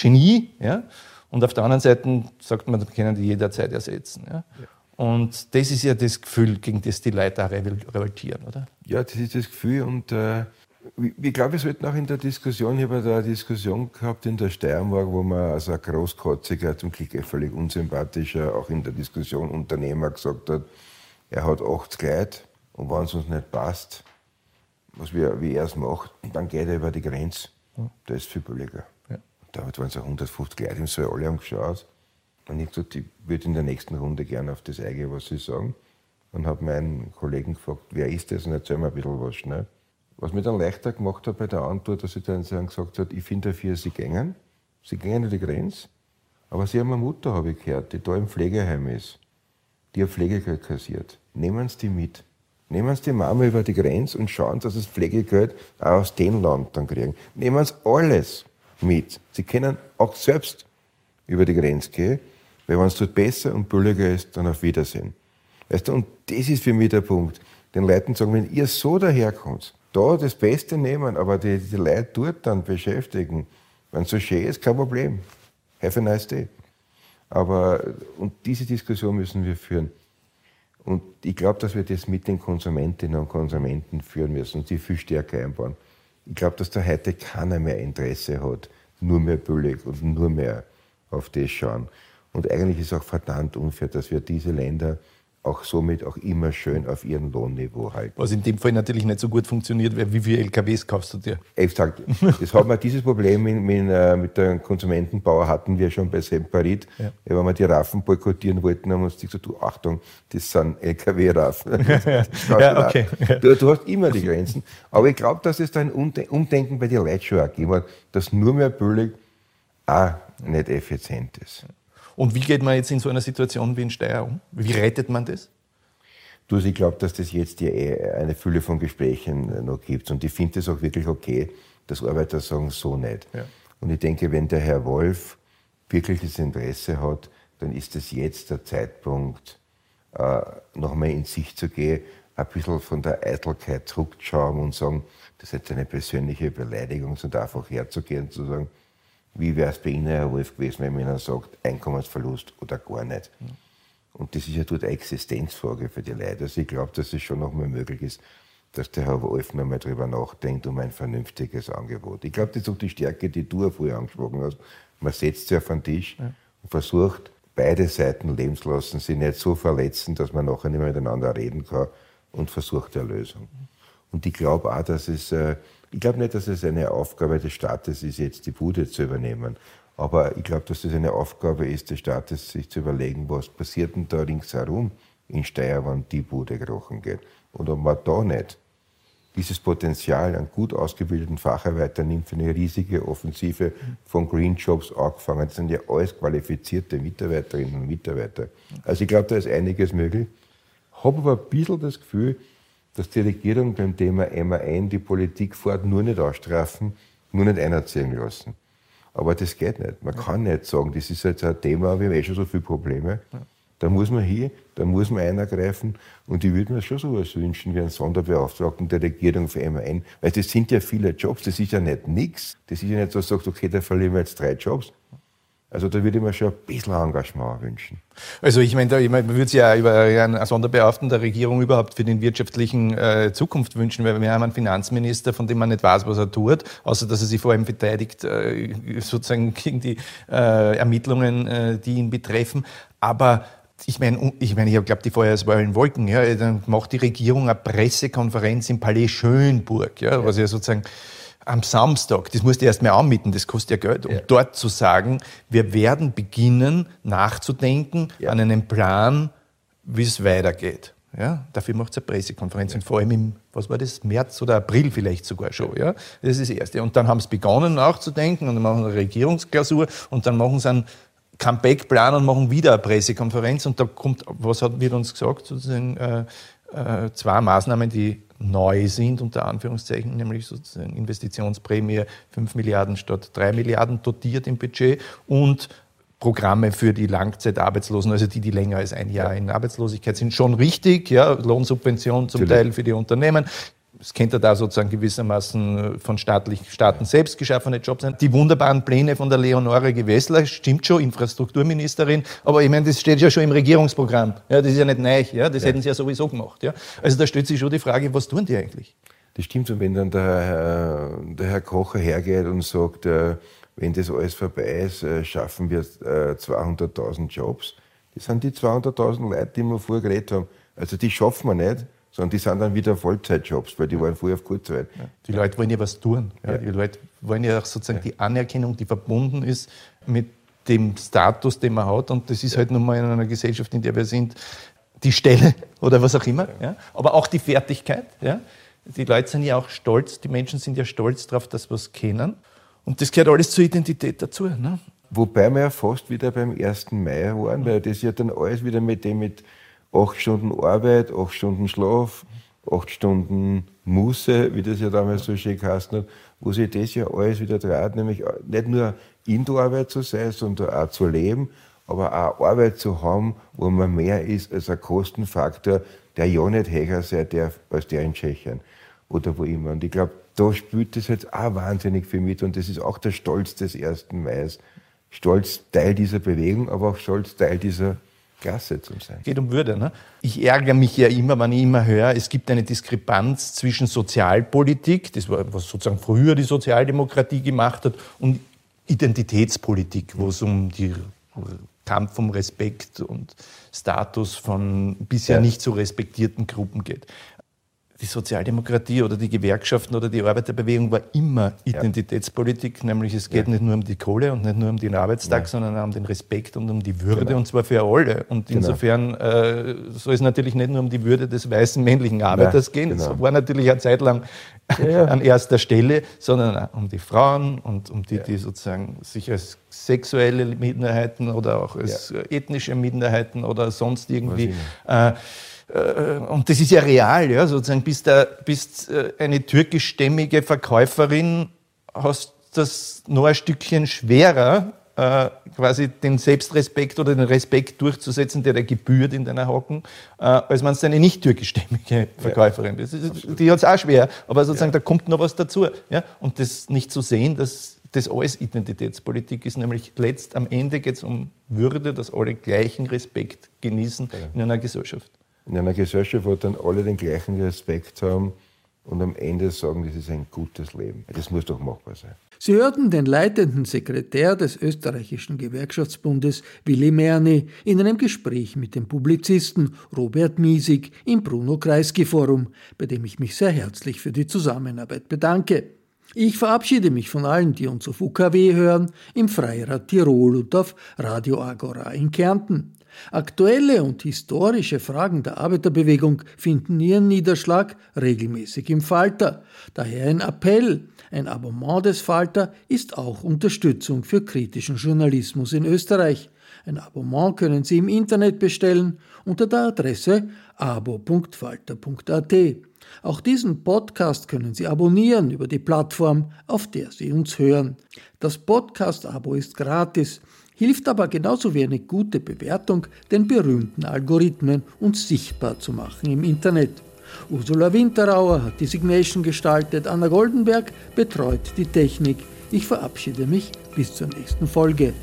Genie. Ja? Und auf der anderen Seite sagt man, wir können die jederzeit ersetzen. Ja? ja. Und das ist ja das Gefühl, gegen das die Leute auch revoltieren, oder? Ja, das ist das Gefühl. Und äh, ich glaube, wir sollten auch in der Diskussion, ich habe da eine Diskussion gehabt in der Steiermark, wo man also ein großkotziger, zum Glück völlig unsympathischer, auch in der Diskussion Unternehmer gesagt hat, er hat 80 Leute und wenn es uns nicht passt, was wir, wie er es macht, dann geht er über die Grenze. Da ist viel billiger. Ja. Da waren es 150 Leute im Saal, alle haben geschaut. Und ich gesagt, ich würde in der nächsten Runde gerne auf das eingehen, was Sie sagen. Und habe meinen Kollegen gefragt, wer ist das? Und erzähl mir ein bisschen was schnell. Was mir dann leichter gemacht hat bei der Antwort, dass ich dann gesagt habe, ich finde dafür, Sie gängen. Sie gängen über die Grenze. Aber Sie haben eine Mutter, habe ich gehört, die da im Pflegeheim ist, die ein Pflegegeld kassiert. Nehmen Sie die mit. Nehmen Sie die Mama über die Grenze und schauen, dass Sie das Pflegegeld auch aus dem Land dann kriegen. Nehmen Sie alles mit. Sie können auch selbst über die Grenze gehen, weil wenn es dort besser und billiger ist, dann auf Wiedersehen. Weißt du, und das ist für mich der Punkt. Den Leuten sagen, wenn ihr so daherkommt, da das Beste nehmen, aber die, die Leute dort dann beschäftigen, wenn es so schön ist, kein Problem. Have a nice day. Aber, und diese Diskussion müssen wir führen. Und ich glaube, dass wir das mit den Konsumentinnen und Konsumenten führen müssen und die viel stärker einbauen. Ich glaube, dass da heute keiner mehr Interesse hat, nur mehr billig und nur mehr auf das schauen. Und eigentlich ist es auch verdammt unfair, dass wir diese Länder auch somit auch immer schön auf ihrem Lohnniveau halten. Was in dem Fall natürlich nicht so gut funktioniert, weil wie viele LKWs kaufst du dir? Exakt. Das haben wir, dieses Problem mit, mit, äh, mit der Konsumentenbauer hatten wir schon bei Semperit. Ja. Wenn wir die Raffen boykottieren wollten, haben wir uns gesagt, du Achtung, das sind LKW-Raffen. ja, okay. du, du, hast immer die Grenzen. Aber ich glaube, dass es da ein Umdenken bei den Leuten schon gegeben hat, dass nur mehr billig auch nicht effizient ist. Und wie geht man jetzt in so einer Situation wie in Steyr um? Wie rettet man das? Du, also ich glaube, dass das jetzt ja eh eine Fülle von Gesprächen noch gibt. Und ich finde es auch wirklich okay, dass Arbeiter sagen, so nicht. Ja. Und ich denke, wenn der Herr Wolf wirklich das Interesse hat, dann ist es jetzt der Zeitpunkt, äh, nochmal in sich zu gehen, ein bisschen von der Eitelkeit zurückzuschauen und sagen, das ist jetzt eine persönliche Beleidigung, sondern einfach herzugehen und zu sagen, wie wäre es bei Ihnen, Herr Wolf, gewesen, wenn man Ihnen sagt, Einkommensverlust oder gar nicht? Mhm. Und das ist ja dort eine Existenzfrage für die Leute. Also ich glaube, dass es schon noch mal möglich ist, dass der Herr Wolf noch mal drüber nachdenkt um ein vernünftiges Angebot. Ich glaube, das ist auch die Stärke, die du vorher angesprochen hast. Man setzt sich auf den Tisch ja. und versucht, beide Seiten leben zu lassen, sie nicht so verletzen, dass man nachher nicht mehr miteinander reden kann und versucht eine Lösung. Und ich glaube auch, dass es äh, ich glaube nicht, dass es eine Aufgabe des Staates ist, jetzt die Bude zu übernehmen. Aber ich glaube, dass es eine Aufgabe ist des Staates, sich zu überlegen, was passiert denn da ringsherum in Steyr, wenn die Bude krochen geht. Und ob man da nicht dieses Potenzial an gut ausgebildeten Facharbeitern nimmt für eine riesige Offensive von Green Jobs angefangen. Das sind ja alles qualifizierte Mitarbeiterinnen und Mitarbeiter. Also ich glaube, da ist einiges möglich. Habe aber ein bisschen das Gefühl, dass die Regierung beim Thema MAN die Politik fort nur nicht ausstrafen, nur nicht einerziehen lassen. Aber das geht nicht. Man ja. kann nicht sagen, das ist jetzt ein Thema, wir haben eh schon so viele Probleme. Ja. Da muss man hier, da muss man eingreifen. Und ich würde mir schon sowas wünschen wie einen Sonderbeauftragten der Regierung für MAN. Weil das sind ja viele Jobs, das ist ja nicht nichts. Das ist ja nicht so, dass du sagst, okay, da verlieren wir jetzt drei Jobs. Also da würde ich mir schon ein bisschen Engagement wünschen. Also ich meine, ich mein, man würde sich ja über einen Sonderbeauftragten der Regierung überhaupt für den wirtschaftlichen äh, Zukunft wünschen, weil wir haben einen Finanzminister, von dem man nicht weiß, was er tut, außer dass er sich vor allem verteidigt, äh, sozusagen gegen die äh, Ermittlungen, äh, die ihn betreffen. Aber ich meine, ich, mein, ich glaube, die Feuerswahl in Wolken, ja, dann macht die Regierung eine Pressekonferenz im Palais Schönburg, ja. was ja sozusagen am Samstag, das musst du erst mal anmieten, das kostet ja Geld, um ja. dort zu sagen, wir werden beginnen nachzudenken ja. an einem Plan, wie es weitergeht. Ja, dafür macht es eine Pressekonferenz und vor allem im, was war das, März oder April vielleicht sogar schon. Ja? Das ist das Erste. Und dann haben sie begonnen nachzudenken und dann machen eine Regierungsklausur und dann machen sie einen Comeback-Plan und machen wieder eine Pressekonferenz und da kommt, was hat, wird uns gesagt, sozusagen äh, äh, zwei Maßnahmen, die neu sind, unter Anführungszeichen, nämlich sozusagen Investitionsprämie 5 Milliarden statt 3 Milliarden dotiert im Budget und Programme für die Langzeitarbeitslosen, also die, die länger als ein Jahr in Arbeitslosigkeit sind, schon richtig. Ja, Lohnsubvention zum Teil für die Unternehmen es könnte da sozusagen gewissermaßen von staatlich, Staaten selbst geschaffene Jobs sein. Die wunderbaren Pläne von der Leonore Gewessler, stimmt schon, Infrastrukturministerin, aber ich meine, das steht ja schon im Regierungsprogramm. Ja, das ist ja nicht neu, ja, das ja. hätten sie ja sowieso gemacht. Ja. Also da stellt sich schon die Frage, was tun die eigentlich? Das stimmt, und wenn dann der, der Herr Kocher hergeht und sagt, äh, wenn das alles vorbei ist, äh, schaffen wir 200.000 äh, Jobs. Das sind die 200.000 Leute, die wir vorher geredet haben. Also die schaffen wir nicht sondern die sind dann wieder Vollzeitjobs, weil die waren vorher auf Kurzzeit. Ja. Die Leute wollen ja was tun. Ja. Die Leute wollen ja auch sozusagen die Anerkennung, die verbunden ist mit dem Status, den man hat. Und das ist halt nun mal in einer Gesellschaft, in der wir sind, die Stelle oder was auch immer. Ja. Aber auch die Fertigkeit. Ja. Die Leute sind ja auch stolz, die Menschen sind ja stolz darauf, dass wir es kennen. Und das gehört alles zur Identität dazu. Ne? Wobei wir ja fast wieder beim 1. Mai waren, weil das ja dann alles wieder mit dem mit acht Stunden Arbeit, acht Stunden Schlaf, acht Stunden Muße, wie das ja damals so schön geheißen hat, wo sich das ja alles wieder dreht, nämlich nicht nur in der Arbeit zu sein, sondern auch zu leben, aber auch Arbeit zu haben, wo man mehr ist als ein Kostenfaktor, der ja nicht höher sein darf als der in Tschechien oder wo immer. Und ich glaube, da spielt das jetzt auch wahnsinnig viel mit und das ist auch der Stolz des 1. Mai. Stolz Teil dieser Bewegung, aber auch Stolz Teil dieser Klasse zum Sein. Geht um Würde. Ne? Ich ärgere mich ja immer, wenn ich immer höre, es gibt eine Diskrepanz zwischen Sozialpolitik, das war, was sozusagen früher die Sozialdemokratie gemacht hat, und Identitätspolitik, wo es um den Kampf um Respekt und Status von bisher ja. nicht so respektierten Gruppen geht die Sozialdemokratie oder die Gewerkschaften oder die Arbeiterbewegung war immer Identitätspolitik, nämlich es geht ja. nicht nur um die Kohle und nicht nur um den Arbeitstag, ja. sondern auch um den Respekt und um die Würde genau. und zwar für alle. Und genau. insofern äh, soll es natürlich nicht nur um die Würde des weißen männlichen Arbeiters gehen, genau. das war natürlich eine Zeit lang ja. an erster Stelle, sondern um die Frauen und um die, die sozusagen sich als sexuelle Minderheiten oder auch als ethnische Minderheiten oder sonst irgendwie äh, und das ist ja real, ja, sozusagen, bist, da, bist äh, eine türkischstämmige Verkäuferin, hast das noch ein Stückchen schwerer, äh, quasi den Selbstrespekt oder den Respekt durchzusetzen, der dir gebührt in deiner Hocken, äh, als man es eine nicht türkischstämmige Verkäuferin ist. Die hat es auch schwer, aber sozusagen ja. da kommt noch was dazu. Ja? Und das nicht zu sehen, dass das alles Identitätspolitik ist, nämlich letzt am Ende geht es um Würde, dass alle gleichen Respekt genießen ja. in einer Gesellschaft in einer Gesellschaft, wo dann alle den gleichen Respekt haben und am Ende sagen, das ist ein gutes Leben. Das muss doch machbar sein. Sie hörten den leitenden Sekretär des österreichischen Gewerkschaftsbundes Willi Merni in einem Gespräch mit dem Publizisten Robert Miesig im Bruno Kreisky Forum, bei dem ich mich sehr herzlich für die Zusammenarbeit bedanke. Ich verabschiede mich von allen, die uns auf UKW hören, im Freirad Tirol und auf Radio Agora in Kärnten. Aktuelle und historische Fragen der Arbeiterbewegung finden ihren Niederschlag regelmäßig im Falter. Daher ein Appell. Ein Abonnement des Falter ist auch Unterstützung für kritischen Journalismus in Österreich. Ein Abonnement können Sie im Internet bestellen unter der Adresse abo.falter.at. Auch diesen Podcast können Sie abonnieren über die Plattform, auf der Sie uns hören. Das Podcast-Abo ist gratis hilft aber genauso wie eine gute Bewertung, den berühmten Algorithmen uns sichtbar zu machen im Internet. Ursula Winterauer hat die Signation gestaltet, Anna Goldenberg betreut die Technik. Ich verabschiede mich bis zur nächsten Folge.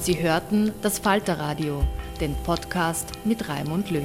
Sie hörten das Falterradio, den Podcast mit Raimund Löw.